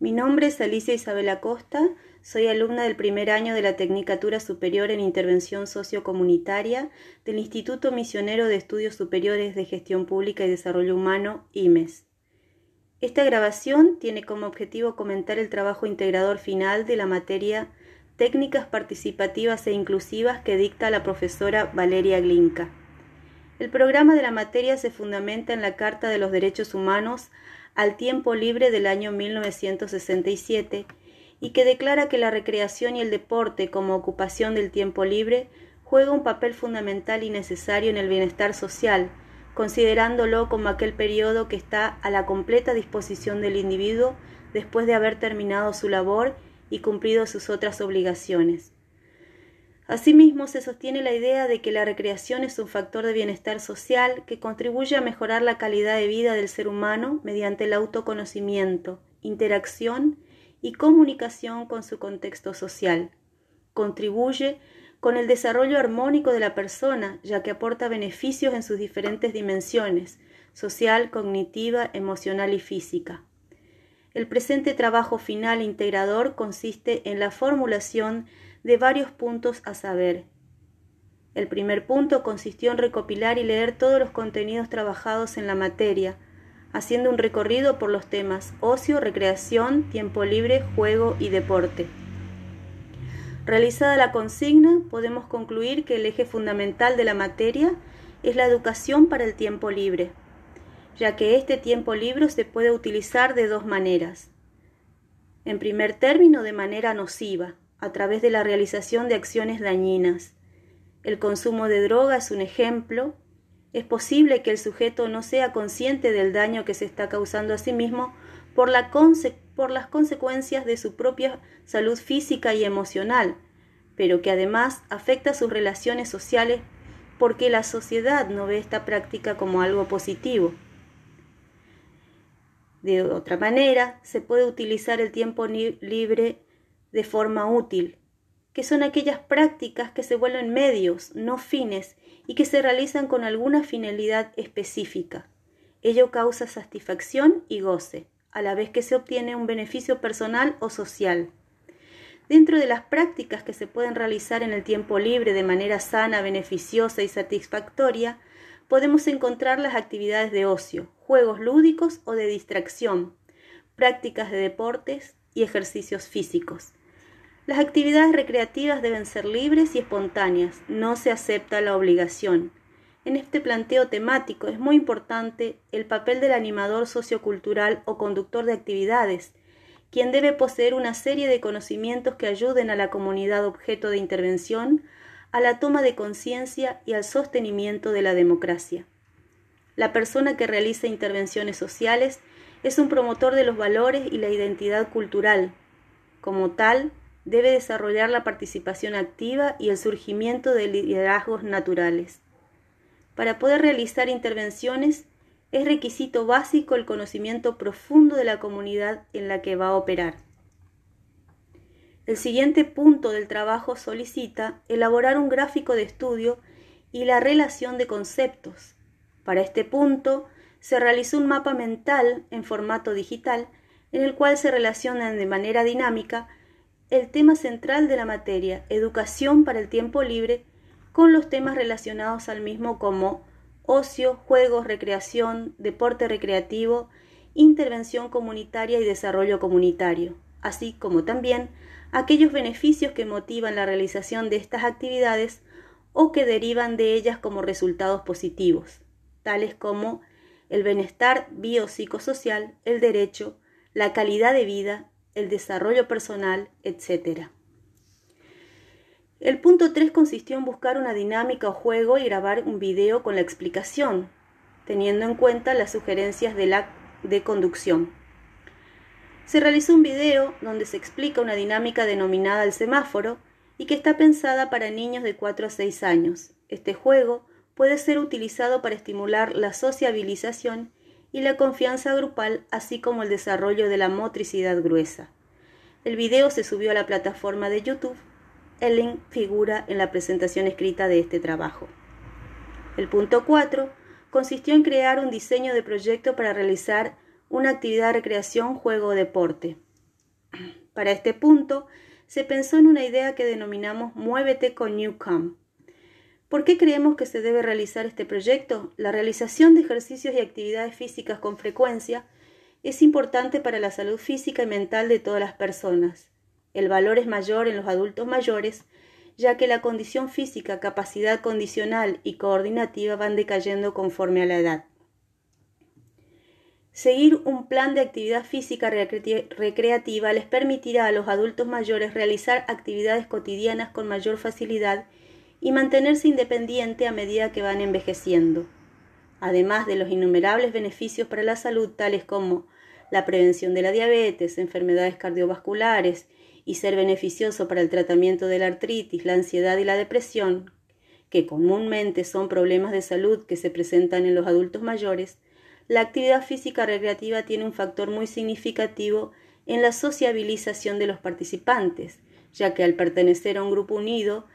Mi nombre es Alicia Isabel Acosta, soy alumna del primer año de la Tecnicatura Superior en Intervención Sociocomunitaria del Instituto Misionero de Estudios Superiores de Gestión Pública y Desarrollo Humano, IMES. Esta grabación tiene como objetivo comentar el trabajo integrador final de la materia Técnicas participativas e inclusivas que dicta la profesora Valeria Glinka. El programa de la materia se fundamenta en la Carta de los Derechos Humanos al Tiempo Libre del año 1967 y que declara que la recreación y el deporte como ocupación del tiempo libre juega un papel fundamental y necesario en el bienestar social, considerándolo como aquel periodo que está a la completa disposición del individuo después de haber terminado su labor y cumplido sus otras obligaciones. Asimismo, se sostiene la idea de que la recreación es un factor de bienestar social que contribuye a mejorar la calidad de vida del ser humano mediante el autoconocimiento, interacción y comunicación con su contexto social. Contribuye con el desarrollo armónico de la persona, ya que aporta beneficios en sus diferentes dimensiones, social, cognitiva, emocional y física. El presente trabajo final integrador consiste en la formulación de varios puntos a saber. El primer punto consistió en recopilar y leer todos los contenidos trabajados en la materia, haciendo un recorrido por los temas ocio, recreación, tiempo libre, juego y deporte. Realizada la consigna, podemos concluir que el eje fundamental de la materia es la educación para el tiempo libre, ya que este tiempo libre se puede utilizar de dos maneras. En primer término, de manera nociva, a través de la realización de acciones dañinas. El consumo de droga es un ejemplo, es posible que el sujeto no sea consciente del daño que se está causando a sí mismo por, las consecuencias de su propia salud física y emocional, pero que además afecta sus relaciones sociales porque la sociedad no ve esta práctica como algo positivo. De otra manera, se puede utilizar el tiempo libre de forma útil, que son aquellas prácticas que se vuelven medios, no fines, y que se realizan con alguna finalidad específica. Ello causa satisfacción y goce, a la vez que se obtiene un beneficio personal o social. Dentro de las prácticas que se pueden realizar en el tiempo libre de manera sana, beneficiosa y satisfactoria, podemos encontrar las actividades de ocio, juegos lúdicos o de distracción, prácticas de deportes y ejercicios físicos. Las actividades recreativas deben ser libres y espontáneas, no se acepta la obligación. En este planteo temático es muy importante el papel del animador sociocultural o conductor de actividades, quien debe poseer una serie de conocimientos que ayuden a la comunidad objeto de intervención a la toma de conciencia y al sostenimiento de la democracia. La persona que realiza intervenciones sociales es un promotor de los valores y la identidad cultural. Como tal, debe desarrollar la participación activa y el surgimiento de liderazgos naturales. Para poder realizar intervenciones es requisito básico el conocimiento profundo de la comunidad en la que va a operar. El siguiente punto del trabajo solicita elaborar un gráfico de estudio y la relación de conceptos. Para este punto se realizó un mapa mental en formato digital en el cual se relacionan de manera dinámica el tema central de la materia, educación para el tiempo libre, con los temas relacionados al mismo como ocio, juegos, recreación, deporte recreativo, intervención comunitaria y desarrollo comunitario, así como también aquellos beneficios que motivan la realización de estas actividades o que derivan de ellas como resultados positivos, tales como el bienestar biopsicosocial, el derecho, la calidad de vida, el desarrollo personal, etc. El punto 3 consistió en buscar una dinámica o juego y grabar un video con la explicación, teniendo en cuenta las sugerencias de la de conducción. Se realizó un video donde se explica una dinámica denominada el semáforo y que está pensada para niños de 4 a 6 años. Este juego puede ser utilizado para estimular la sociabilización y la confianza grupal, así como el desarrollo de la motricidad gruesa. El video se subió a la plataforma de YouTube. El link figura en la presentación escrita de este trabajo. El punto 4 consistió en crear un diseño de proyecto para realizar una actividad de recreación, juego o deporte. Para este punto, se pensó en una idea que denominamos Muévete con Newcom. ¿Por qué creemos que se debe realizar este proyecto? La realización de ejercicios y actividades físicas con frecuencia es importante para la salud física y mental de todas las personas. El valor es mayor en los adultos mayores, ya que la condición física, capacidad condicional y coordinativa van decayendo conforme a la edad. Seguir un plan de actividad física recreativa les permitirá a los adultos mayores realizar actividades cotidianas con mayor facilidad y mantenerse independiente a medida que van envejeciendo. Además de los innumerables beneficios para la salud tales como la prevención de la diabetes, enfermedades cardiovasculares y ser beneficioso para el tratamiento de la artritis, la ansiedad y la depresión, que comúnmente son problemas de salud que se presentan en los adultos mayores, la actividad física recreativa tiene un factor muy significativo en la sociabilización de los participantes, ya que al pertenecer a un grupo unido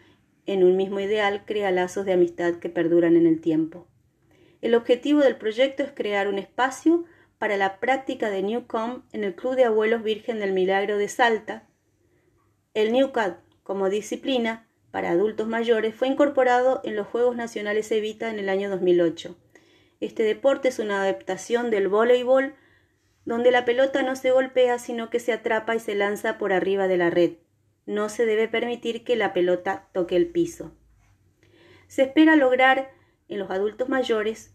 en un mismo ideal crea lazos de amistad que perduran en el tiempo. El objetivo del proyecto es crear un espacio para la práctica de Newcom en el Club de Abuelos Virgen del Milagro de Salta, el NewCAD, como disciplina para adultos mayores, fue incorporado en los Juegos Nacionales Evita en el año 2008. Este deporte es una adaptación del voleibol, donde la pelota no se golpea, sino que se atrapa y se lanza por arriba de la red. No se debe permitir que la pelota toque el piso. Se espera lograr en los adultos mayores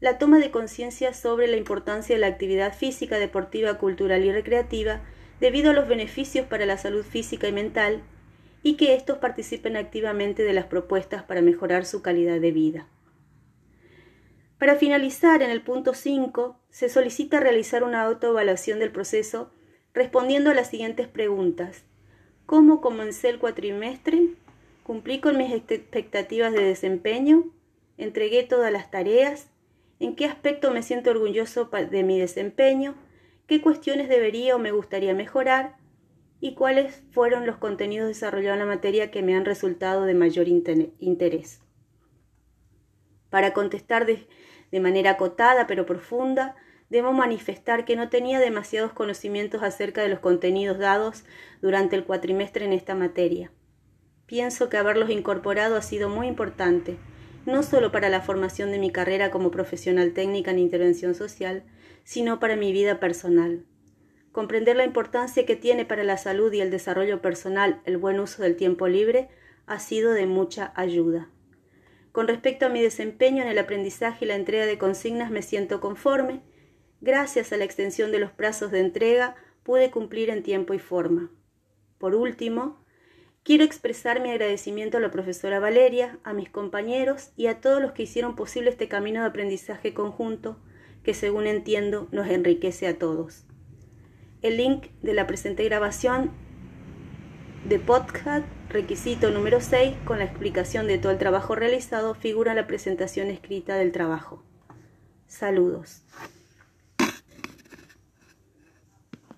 la toma de conciencia sobre la importancia de la actividad física, deportiva, cultural y recreativa debido a los beneficios para la salud física y mental y que estos participen activamente de las propuestas para mejorar su calidad de vida. Para finalizar, en el punto 5, se solicita realizar una autoevaluación del proceso respondiendo a las siguientes preguntas. ¿Cómo comencé el cuatrimestre? ¿Cumplí con mis expectativas de desempeño? ¿Entregué todas las tareas? ¿En qué aspecto me siento orgulloso de mi desempeño? qué cuestiones debería o me gustaría mejorar y cuáles fueron los contenidos desarrollados en la materia que me han resultado de mayor interés. Para contestar de, de manera acotada pero profunda, debo manifestar que no tenía demasiados conocimientos acerca de los contenidos dados durante el cuatrimestre en esta materia. Pienso que haberlos incorporado ha sido muy importante, no solo para la formación de mi carrera como profesional técnica en intervención social, sino para mi vida personal. Comprender la importancia que tiene para la salud y el desarrollo personal el buen uso del tiempo libre ha sido de mucha ayuda. Con respecto a mi desempeño en el aprendizaje y la entrega de consignas me siento conforme. Gracias a la extensión de los plazos de entrega pude cumplir en tiempo y forma. Por último, quiero expresar mi agradecimiento a la profesora Valeria, a mis compañeros y a todos los que hicieron posible este camino de aprendizaje conjunto que según entiendo nos enriquece a todos. El link de la presente grabación de podcast, requisito número 6, con la explicación de todo el trabajo realizado, figura en la presentación escrita del trabajo. Saludos.